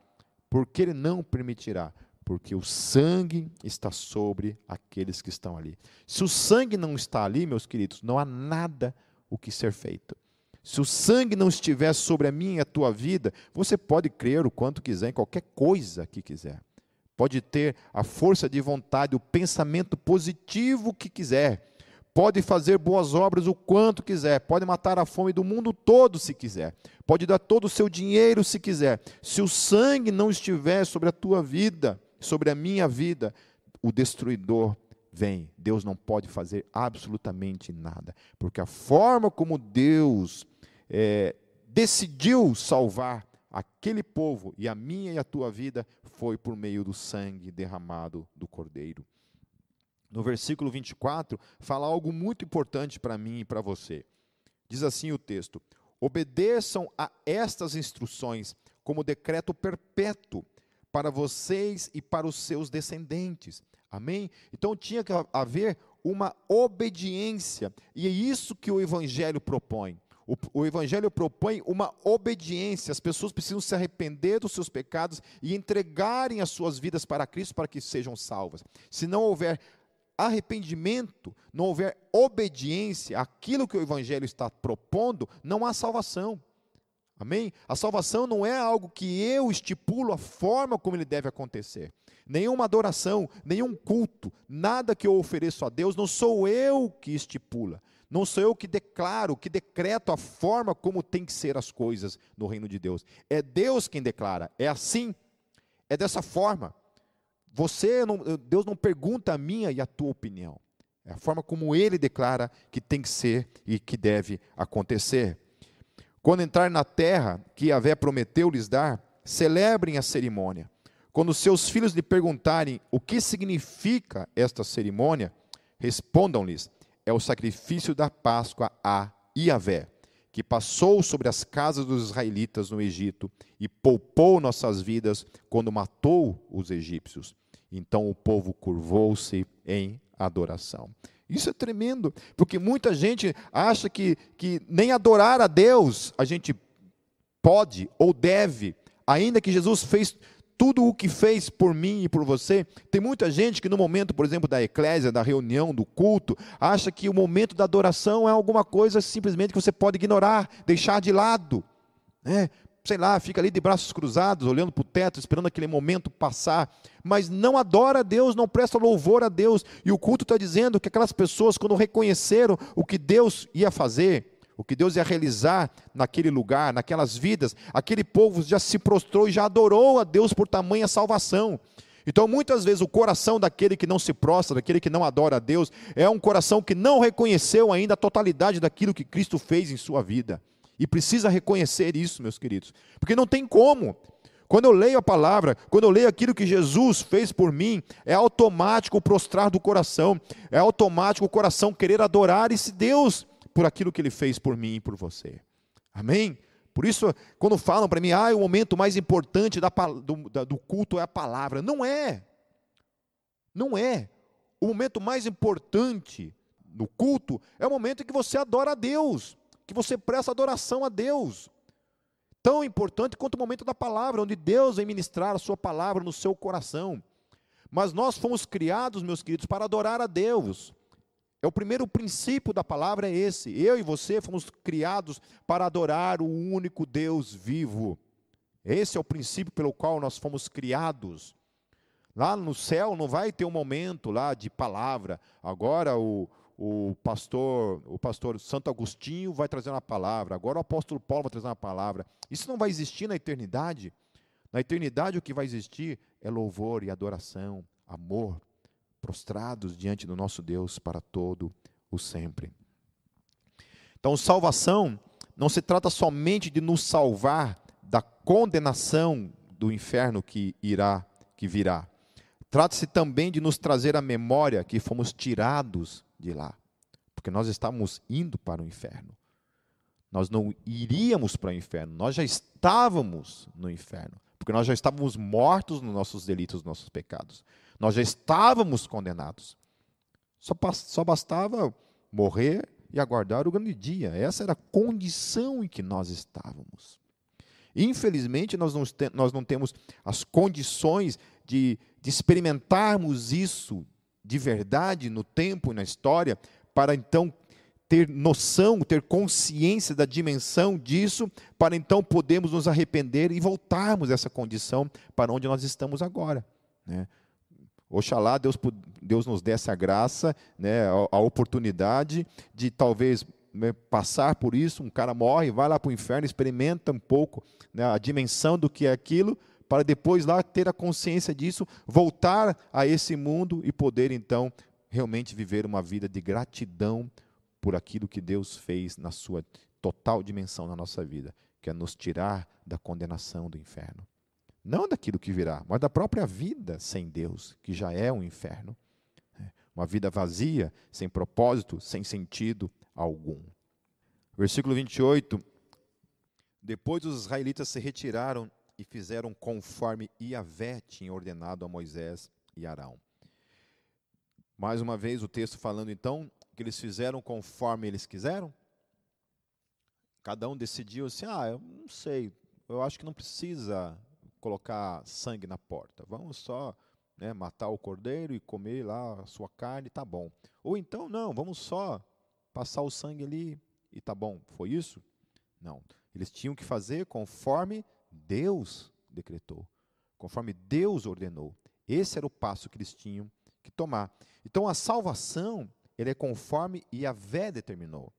Por que ele não permitirá? Porque o sangue está sobre aqueles que estão ali. Se o sangue não está ali, meus queridos, não há nada o que ser feito. Se o sangue não estiver sobre a minha e a tua vida, você pode crer o quanto quiser em qualquer coisa que quiser. Pode ter a força de vontade, o pensamento positivo que quiser. Pode fazer boas obras o quanto quiser. Pode matar a fome do mundo todo se quiser. Pode dar todo o seu dinheiro se quiser. Se o sangue não estiver sobre a tua vida, sobre a minha vida, o destruidor vem. Deus não pode fazer absolutamente nada. Porque a forma como Deus é, decidiu salvar aquele povo e a minha e a tua vida foi por meio do sangue derramado do Cordeiro. No versículo 24, fala algo muito importante para mim e para você. Diz assim o texto: Obedeçam a estas instruções como decreto perpétuo para vocês e para os seus descendentes. Amém? Então tinha que haver uma obediência, e é isso que o Evangelho propõe. O, o, Evangelho propõe uma obediência. As pessoas precisam se arrepender dos seus pecados e entregarem as suas vidas para Cristo para que sejam salvas. Se não houver arrependimento, não houver obediência àquilo que o Evangelho está propondo, não há salvação. Amém? A salvação não é algo que eu estipulo a forma como ele deve acontecer. Nenhuma adoração, nenhum culto, nada que eu ofereço a Deus, não sou eu que estipula. Não sou eu que declaro, que decreto a forma como tem que ser as coisas no reino de Deus. É Deus quem declara. É assim. É dessa forma. Você não, Deus não pergunta a minha e a tua opinião. É a forma como ele declara que tem que ser e que deve acontecer. Quando entrar na terra que Yahvé prometeu lhes dar, celebrem a cerimônia. Quando seus filhos lhe perguntarem o que significa esta cerimônia, respondam-lhes: é o sacrifício da Páscoa a Iavé, que passou sobre as casas dos israelitas no Egito e poupou nossas vidas quando matou os egípcios. Então o povo curvou-se em adoração. Isso é tremendo, porque muita gente acha que, que nem adorar a Deus a gente pode ou deve, ainda que Jesus fez tudo o que fez por mim e por você. Tem muita gente que no momento, por exemplo, da eclésia, da reunião, do culto, acha que o momento da adoração é alguma coisa simplesmente que você pode ignorar, deixar de lado. Né? Sei lá, fica ali de braços cruzados, olhando para o teto, esperando aquele momento passar, mas não adora a Deus, não presta louvor a Deus. E o culto está dizendo que aquelas pessoas, quando reconheceram o que Deus ia fazer, o que Deus ia realizar naquele lugar, naquelas vidas, aquele povo já se prostrou e já adorou a Deus por tamanha salvação. Então, muitas vezes, o coração daquele que não se prostra, daquele que não adora a Deus, é um coração que não reconheceu ainda a totalidade daquilo que Cristo fez em sua vida. E precisa reconhecer isso, meus queridos, porque não tem como. Quando eu leio a palavra, quando eu leio aquilo que Jesus fez por mim, é automático o prostrar do coração, é automático o coração querer adorar esse Deus por aquilo que ele fez por mim e por você. Amém? Por isso, quando falam para mim, ah, o momento mais importante da, do, da, do culto é a palavra. Não é. Não é. O momento mais importante no culto é o momento em que você adora a Deus, que você presta adoração a Deus. Tão importante quanto o momento da palavra, onde Deus vem ministrar a sua palavra no seu coração. Mas nós fomos criados, meus queridos, para adorar a Deus. É o primeiro princípio da palavra é esse. Eu e você fomos criados para adorar o único Deus vivo. Esse é o princípio pelo qual nós fomos criados. Lá no céu não vai ter um momento lá de palavra. Agora o, o pastor, o pastor Santo Agostinho vai trazer uma palavra. Agora o apóstolo Paulo vai trazer uma palavra. Isso não vai existir na eternidade. Na eternidade o que vai existir é louvor e adoração, amor, prostrados diante do nosso Deus para todo o sempre. Então, salvação não se trata somente de nos salvar da condenação do inferno que irá, que virá. Trata-se também de nos trazer a memória que fomos tirados de lá, porque nós estávamos indo para o inferno. Nós não iríamos para o inferno, nós já estávamos no inferno, porque nós já estávamos mortos nos nossos delitos, nos nossos pecados. Nós já estávamos condenados. Só, só bastava morrer e aguardar o grande dia. Essa era a condição em que nós estávamos. Infelizmente, nós não, nós não temos as condições de, de experimentarmos isso de verdade no tempo e na história, para então ter noção, ter consciência da dimensão disso, para então podermos nos arrepender e voltarmos essa condição para onde nós estamos agora. Né? Oxalá Deus, Deus nos desse a graça, né, a, a oportunidade de talvez né, passar por isso. Um cara morre, vai lá para o inferno, experimenta um pouco né, a dimensão do que é aquilo, para depois lá ter a consciência disso, voltar a esse mundo e poder então realmente viver uma vida de gratidão por aquilo que Deus fez na sua total dimensão na nossa vida, que é nos tirar da condenação do inferno. Não daquilo que virá, mas da própria vida sem Deus, que já é um inferno. É, uma vida vazia, sem propósito, sem sentido algum. Versículo 28. Depois os israelitas se retiraram e fizeram conforme Iavé tinha ordenado a Moisés e Arão. Mais uma vez o texto falando então que eles fizeram conforme eles quiseram? Cada um decidiu assim: ah, eu não sei, eu acho que não precisa colocar sangue na porta, vamos só né, matar o cordeiro e comer lá a sua carne, tá bom. Ou então, não, vamos só passar o sangue ali e tá bom. Foi isso? Não. Eles tinham que fazer conforme Deus decretou, conforme Deus ordenou. Esse era o passo que eles tinham que tomar. Então a salvação, ele é conforme Yahvé determinou.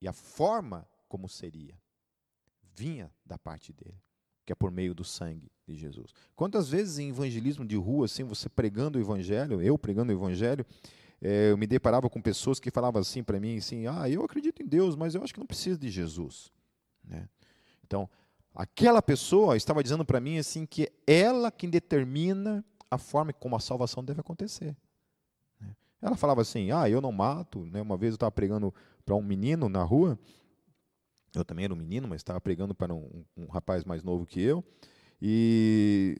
E a forma como seria vinha da parte dele, que é por meio do sangue de Jesus. Quantas vezes em evangelismo de rua, assim, você pregando o evangelho, eu pregando o evangelho, é, eu me deparava com pessoas que falavam assim para mim, assim, ah, eu acredito em Deus, mas eu acho que não preciso de Jesus. Né? Então, Aquela pessoa estava dizendo para mim assim que ela quem determina a forma como a salvação deve acontecer. Né? Ela falava assim: Ah, eu não mato. Né? Uma vez eu estava pregando para um menino na rua. Eu também era um menino, mas estava pregando para um, um, rapaz mais novo que eu. E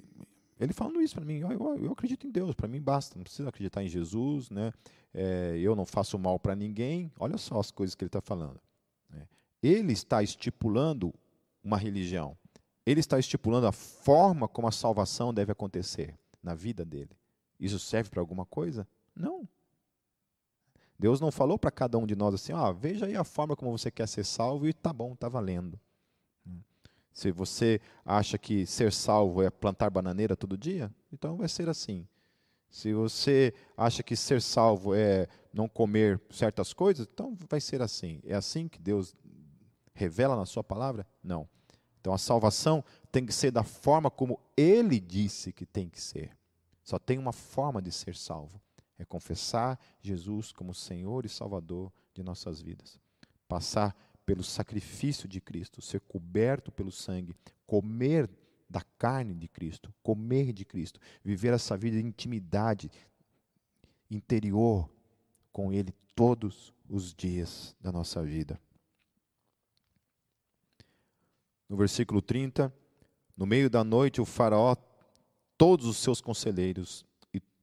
ele falando isso para mim: eu, eu, eu, acredito em Deus, para mim basta, não precisa acreditar em Jesus. Né? É, eu não faço mal para ninguém. Olha só as coisas que ele está falando. Né? Ele está estipulando uma religião. Ele está estipulando a forma como a salvação deve acontecer na vida dele. Isso serve para alguma coisa? Não. Deus não falou para cada um de nós assim, ah, veja aí a forma como você quer ser salvo e tá bom, tá valendo. Se você acha que ser salvo é plantar bananeira todo dia, então vai ser assim. Se você acha que ser salvo é não comer certas coisas, então vai ser assim. É assim que Deus revela na sua palavra? Não. Então a salvação tem que ser da forma como ele disse que tem que ser. Só tem uma forma de ser salvo: é confessar Jesus como Senhor e Salvador de nossas vidas. Passar pelo sacrifício de Cristo, ser coberto pelo sangue, comer da carne de Cristo, comer de Cristo, viver essa vida de intimidade interior com Ele todos os dias da nossa vida. no versículo 30, no meio da noite o faraó, todos os seus conselheiros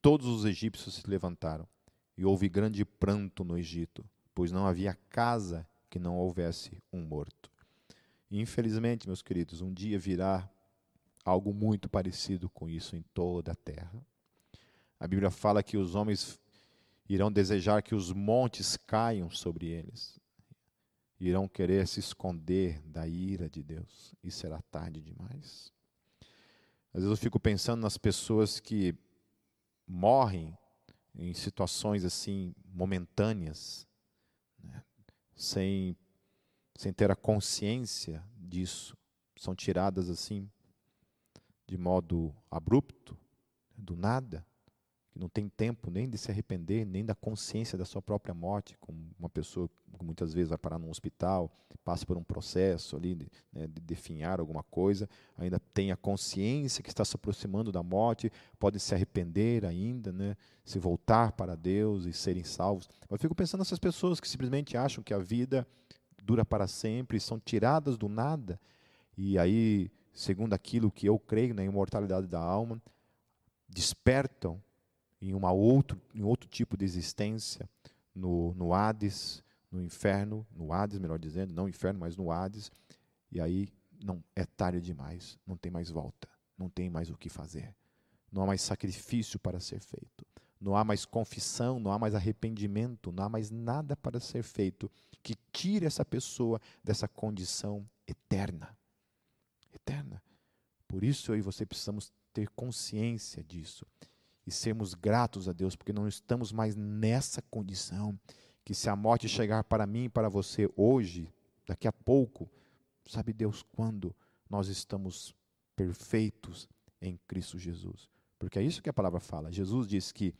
todos os egípcios se levantaram, e houve grande pranto no Egito, pois não havia casa que não houvesse um morto. Infelizmente, meus queridos, um dia virá algo muito parecido com isso em toda a terra. A Bíblia fala que os homens irão desejar que os montes caiam sobre eles irão querer se esconder da ira de Deus e será tarde demais. Às vezes eu fico pensando nas pessoas que morrem em situações assim momentâneas, né, sem, sem ter a consciência disso, são tiradas assim de modo abrupto, do nada que não tem tempo nem de se arrepender, nem da consciência da sua própria morte, como uma pessoa que muitas vezes vai parar num hospital, passa por um processo ali de, né, de definhar alguma coisa, ainda tem a consciência que está se aproximando da morte, podem se arrepender ainda, né, se voltar para Deus e serem salvos. Eu fico pensando nessas pessoas que simplesmente acham que a vida dura para sempre, são tiradas do nada, e aí, segundo aquilo que eu creio na imortalidade da alma, despertam em, uma outro, em outro tipo de existência, no, no Hades, no inferno, no Hades, melhor dizendo, não inferno, mas no Hades, e aí não é tarde demais, não tem mais volta, não tem mais o que fazer, não há mais sacrifício para ser feito, não há mais confissão, não há mais arrependimento, não há mais nada para ser feito que tire essa pessoa dessa condição eterna. Eterna. Por isso eu e você precisamos ter consciência disso e sermos gratos a Deus, porque não estamos mais nessa condição que se a morte chegar para mim e para você hoje, daqui a pouco, sabe Deus quando nós estamos perfeitos em Cristo Jesus. Porque é isso que a palavra fala. Jesus diz que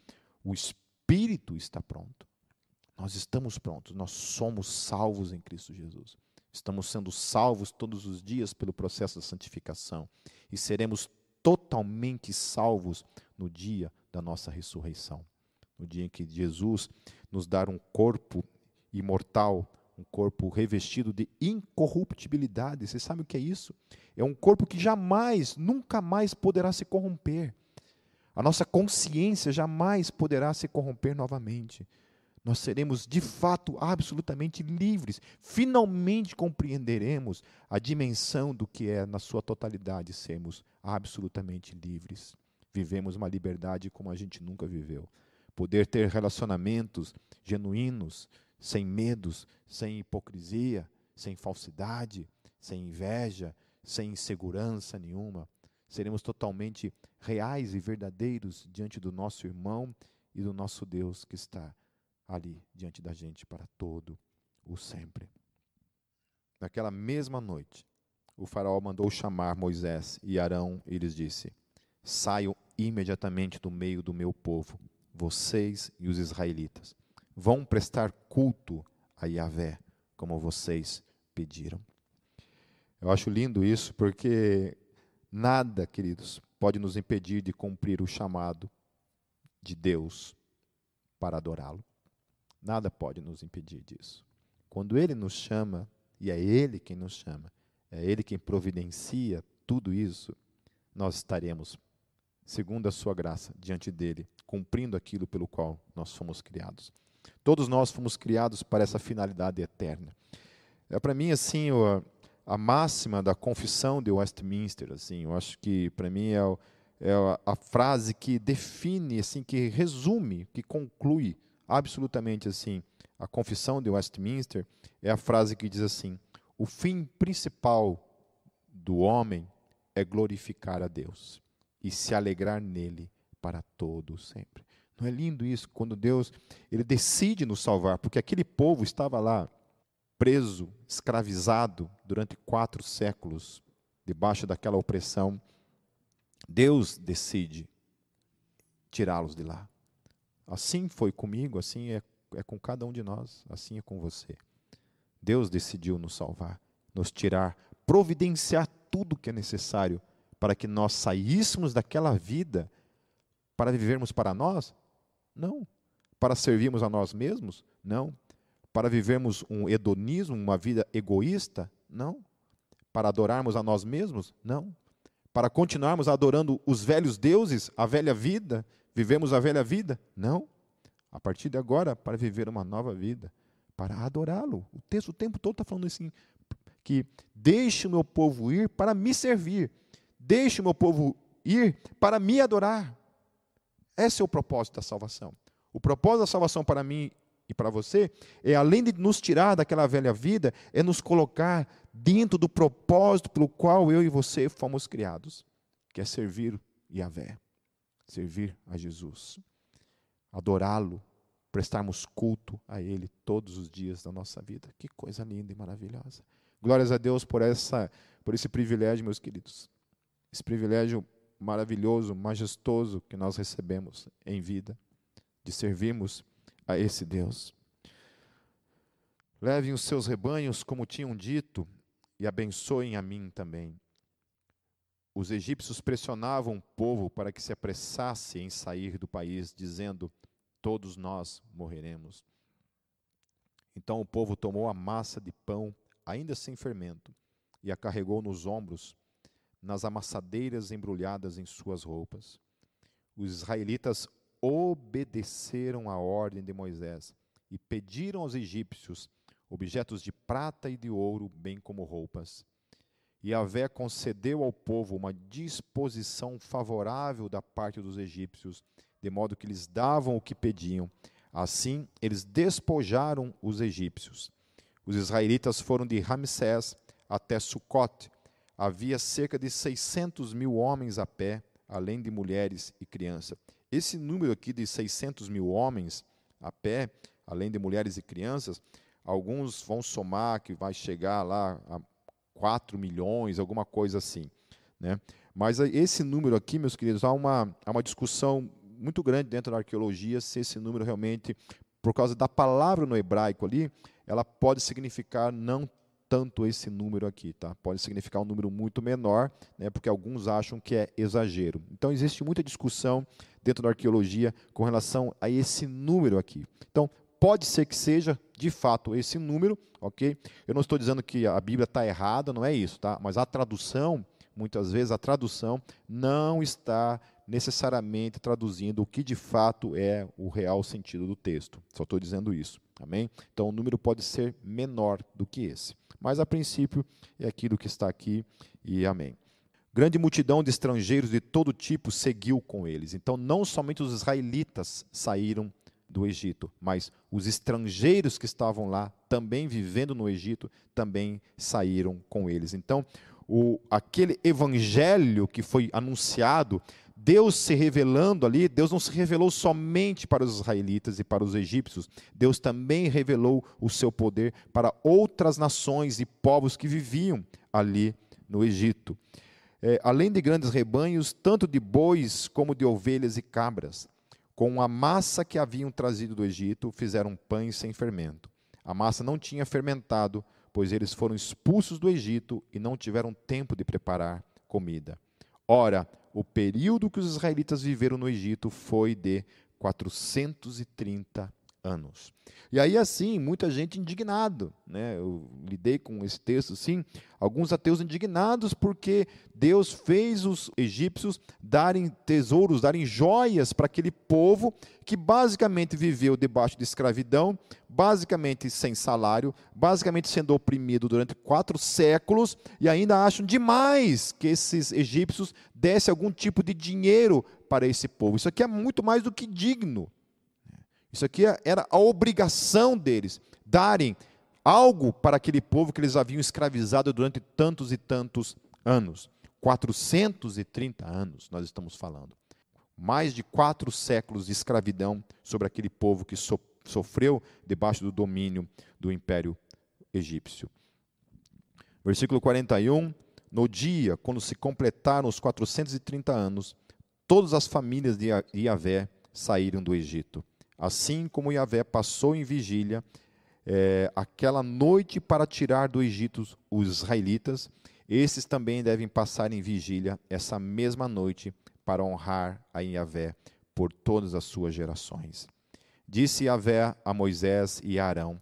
o espírito está pronto. Nós estamos prontos, nós somos salvos em Cristo Jesus. Estamos sendo salvos todos os dias pelo processo da santificação e seremos totalmente salvos no dia da nossa ressurreição. No dia em que Jesus nos dar um corpo imortal, um corpo revestido de incorruptibilidade. Você sabe o que é isso? É um corpo que jamais, nunca mais poderá se corromper. A nossa consciência jamais poderá se corromper novamente. Nós seremos de fato absolutamente livres. Finalmente compreenderemos a dimensão do que é, na sua totalidade, sermos absolutamente livres. Vivemos uma liberdade como a gente nunca viveu. Poder ter relacionamentos genuínos, sem medos, sem hipocrisia, sem falsidade, sem inveja, sem insegurança nenhuma. Seremos totalmente reais e verdadeiros diante do nosso irmão e do nosso Deus que está ali diante da gente para todo o sempre. Naquela mesma noite, o faraó mandou chamar Moisés e Arão e lhes disse: Saiam imediatamente do meio do meu povo, vocês e os israelitas. Vão prestar culto a Yahvé, como vocês pediram. Eu acho lindo isso porque nada, queridos, pode nos impedir de cumprir o chamado de Deus para adorá-lo. Nada pode nos impedir disso. Quando Ele nos chama, e é Ele quem nos chama, é Ele quem providencia tudo isso, nós estaremos, segundo a Sua graça, diante dele, cumprindo aquilo pelo qual nós fomos criados. Todos nós fomos criados para essa finalidade eterna. É para mim assim a, a máxima da confissão de Westminster, assim, eu acho que para mim é, é a, a frase que define, assim, que resume, que conclui absolutamente assim. A confissão de Westminster é a frase que diz assim: o fim principal do homem é glorificar a Deus e se alegrar nele para todo sempre. Não é lindo isso quando Deus ele decide nos salvar, porque aquele povo estava lá preso, escravizado durante quatro séculos debaixo daquela opressão. Deus decide tirá-los de lá. Assim foi comigo, assim é, é com cada um de nós, assim é com você. Deus decidiu nos salvar, nos tirar, providenciar tudo que é necessário para que nós saíssemos daquela vida para vivermos para nós? Não. Para servirmos a nós mesmos? Não. Para vivermos um hedonismo, uma vida egoísta? Não. Para adorarmos a nós mesmos? Não. Para continuarmos adorando os velhos deuses, a velha vida, Vivemos a velha vida? Não. A partir de agora, para viver uma nova vida, para adorá-lo. O texto o tempo todo está falando assim, que deixe o meu povo ir para me servir. Deixe o meu povo ir para me adorar. Esse é o propósito da salvação. O propósito da salvação para mim e para você é, além de nos tirar daquela velha vida, é nos colocar dentro do propósito pelo qual eu e você fomos criados, que é servir Yahvé servir a Jesus, adorá-lo, prestarmos culto a Ele todos os dias da nossa vida. Que coisa linda e maravilhosa. Glórias a Deus por, essa, por esse privilégio, meus queridos. Esse privilégio maravilhoso, majestoso que nós recebemos em vida, de servirmos a esse Deus. Levem os seus rebanhos como tinham dito e abençoem a mim também. Os egípcios pressionavam o povo para que se apressasse em sair do país, dizendo: Todos nós morreremos. Então o povo tomou a massa de pão, ainda sem fermento, e a carregou nos ombros, nas amassadeiras embrulhadas em suas roupas. os israelitas obedeceram à ordem de Moisés e pediram aos egípcios objetos de prata e de ouro, bem como roupas. E Yahvé concedeu ao povo uma disposição favorável da parte dos egípcios, de modo que lhes davam o que pediam. Assim, eles despojaram os egípcios. Os israelitas foram de Ramsés até Sucote. Havia cerca de 600 mil homens a pé, além de mulheres e crianças. Esse número aqui de 600 mil homens a pé, além de mulheres e crianças, alguns vão somar que vai chegar lá a 4 milhões, alguma coisa assim. Né? Mas esse número aqui, meus queridos, há uma, há uma discussão muito grande dentro da arqueologia se esse número realmente, por causa da palavra no hebraico ali, ela pode significar não tanto esse número aqui, tá? Pode significar um número muito menor, né? Porque alguns acham que é exagero. Então existe muita discussão dentro da arqueologia com relação a esse número aqui. Então pode ser que seja de fato esse número, ok? Eu não estou dizendo que a Bíblia está errada, não é isso, tá? Mas a tradução, muitas vezes a tradução não está necessariamente traduzindo o que de fato é o real sentido do texto. Só estou dizendo isso, amém? Então o número pode ser menor do que esse. Mas a princípio é aquilo que está aqui e amém. Grande multidão de estrangeiros de todo tipo seguiu com eles. Então não somente os israelitas saíram do Egito, mas os estrangeiros que estavam lá, também vivendo no Egito, também saíram com eles. Então, o, aquele evangelho que foi anunciado, Deus se revelando ali, Deus não se revelou somente para os israelitas e para os egípcios, Deus também revelou o seu poder para outras nações e povos que viviam ali no Egito. É, além de grandes rebanhos, tanto de bois como de ovelhas e cabras. Com a massa que haviam trazido do Egito, fizeram pães sem fermento. A massa não tinha fermentado, pois eles foram expulsos do Egito e não tiveram tempo de preparar comida. Ora, o período que os israelitas viveram no Egito foi de 430 anos. E aí, assim, muita gente indignado. Né? Eu lidei com esse texto, sim. Alguns ateus indignados porque Deus fez os egípcios darem tesouros, darem joias para aquele povo que basicamente viveu debaixo de escravidão, basicamente sem salário, basicamente sendo oprimido durante quatro séculos, e ainda acham demais que esses egípcios dessem algum tipo de dinheiro para esse povo. Isso aqui é muito mais do que digno. Isso aqui era a obrigação deles, darem algo para aquele povo que eles haviam escravizado durante tantos e tantos anos. 430 anos nós estamos falando. Mais de quatro séculos de escravidão sobre aquele povo que so, sofreu debaixo do domínio do império egípcio. Versículo 41. No dia, quando se completaram os 430 anos, todas as famílias de Yahvé saíram do Egito Assim como Yahvé passou em vigília é, aquela noite para tirar do Egito os israelitas, esses também devem passar em vigília essa mesma noite para honrar a Yahvé por todas as suas gerações. Disse Yahvé a Moisés e a Arão: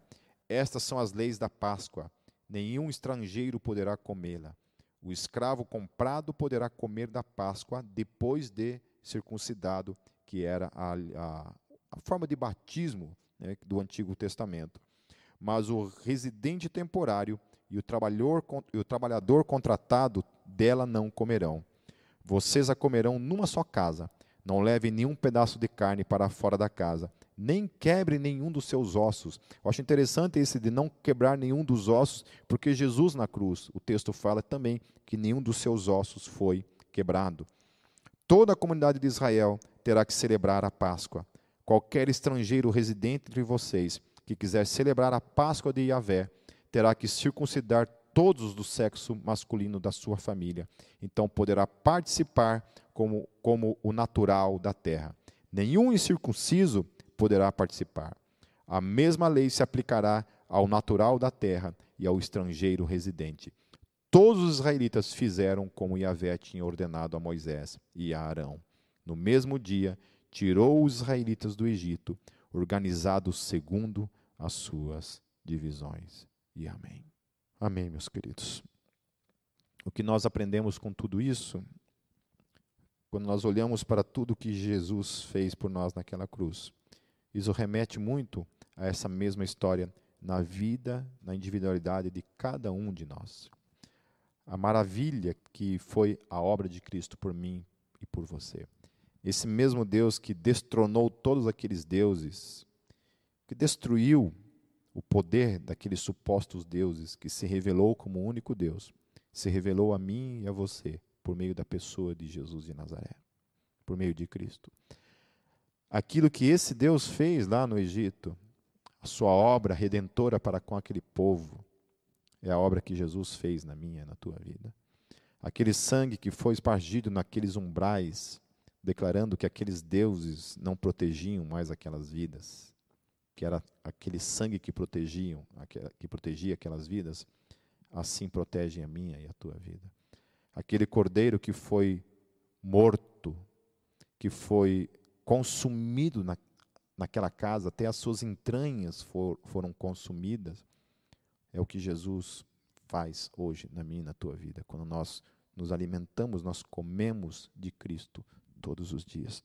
Estas são as leis da Páscoa. Nenhum estrangeiro poderá comê-la. O escravo comprado poderá comer da Páscoa depois de circuncidado, que era a, a, a forma de batismo né, do Antigo Testamento. Mas o residente temporário e o trabalhador, e o trabalhador contratado dela não comerão. Vocês a comerão numa só casa. Não leve nenhum pedaço de carne para fora da casa, nem quebre nenhum dos seus ossos. Eu acho interessante esse de não quebrar nenhum dos ossos, porque Jesus na cruz, o texto fala também que nenhum dos seus ossos foi quebrado. Toda a comunidade de Israel terá que celebrar a Páscoa. Qualquer estrangeiro residente entre vocês que quiser celebrar a Páscoa de Yahvé terá que circuncidar todos do sexo masculino da sua família. Então poderá participar como, como o natural da terra. Nenhum incircunciso poderá participar. A mesma lei se aplicará ao natural da terra e ao estrangeiro residente. Todos os israelitas fizeram como Yahvé tinha ordenado a Moisés e a Arão. No mesmo dia, tirou os israelitas do Egito, organizados segundo as suas divisões. E amém. Amém, meus queridos. O que nós aprendemos com tudo isso? quando nós olhamos para tudo que Jesus fez por nós naquela cruz, isso remete muito a essa mesma história na vida, na individualidade de cada um de nós. A maravilha que foi a obra de Cristo por mim e por você. Esse mesmo Deus que destronou todos aqueles deuses, que destruiu o poder daqueles supostos deuses, que se revelou como o único Deus, se revelou a mim e a você por meio da pessoa de Jesus de Nazaré, por meio de Cristo. Aquilo que esse Deus fez lá no Egito, a sua obra redentora para com aquele povo, é a obra que Jesus fez na minha na tua vida. Aquele sangue que foi espargido naqueles umbrais, declarando que aqueles deuses não protegiam mais aquelas vidas, que era aquele sangue que protegiam, que protegia aquelas vidas, assim protege a minha e a tua vida. Aquele cordeiro que foi morto, que foi consumido na, naquela casa, até as suas entranhas for, foram consumidas, é o que Jesus faz hoje na minha e na tua vida. Quando nós nos alimentamos, nós comemos de Cristo todos os dias.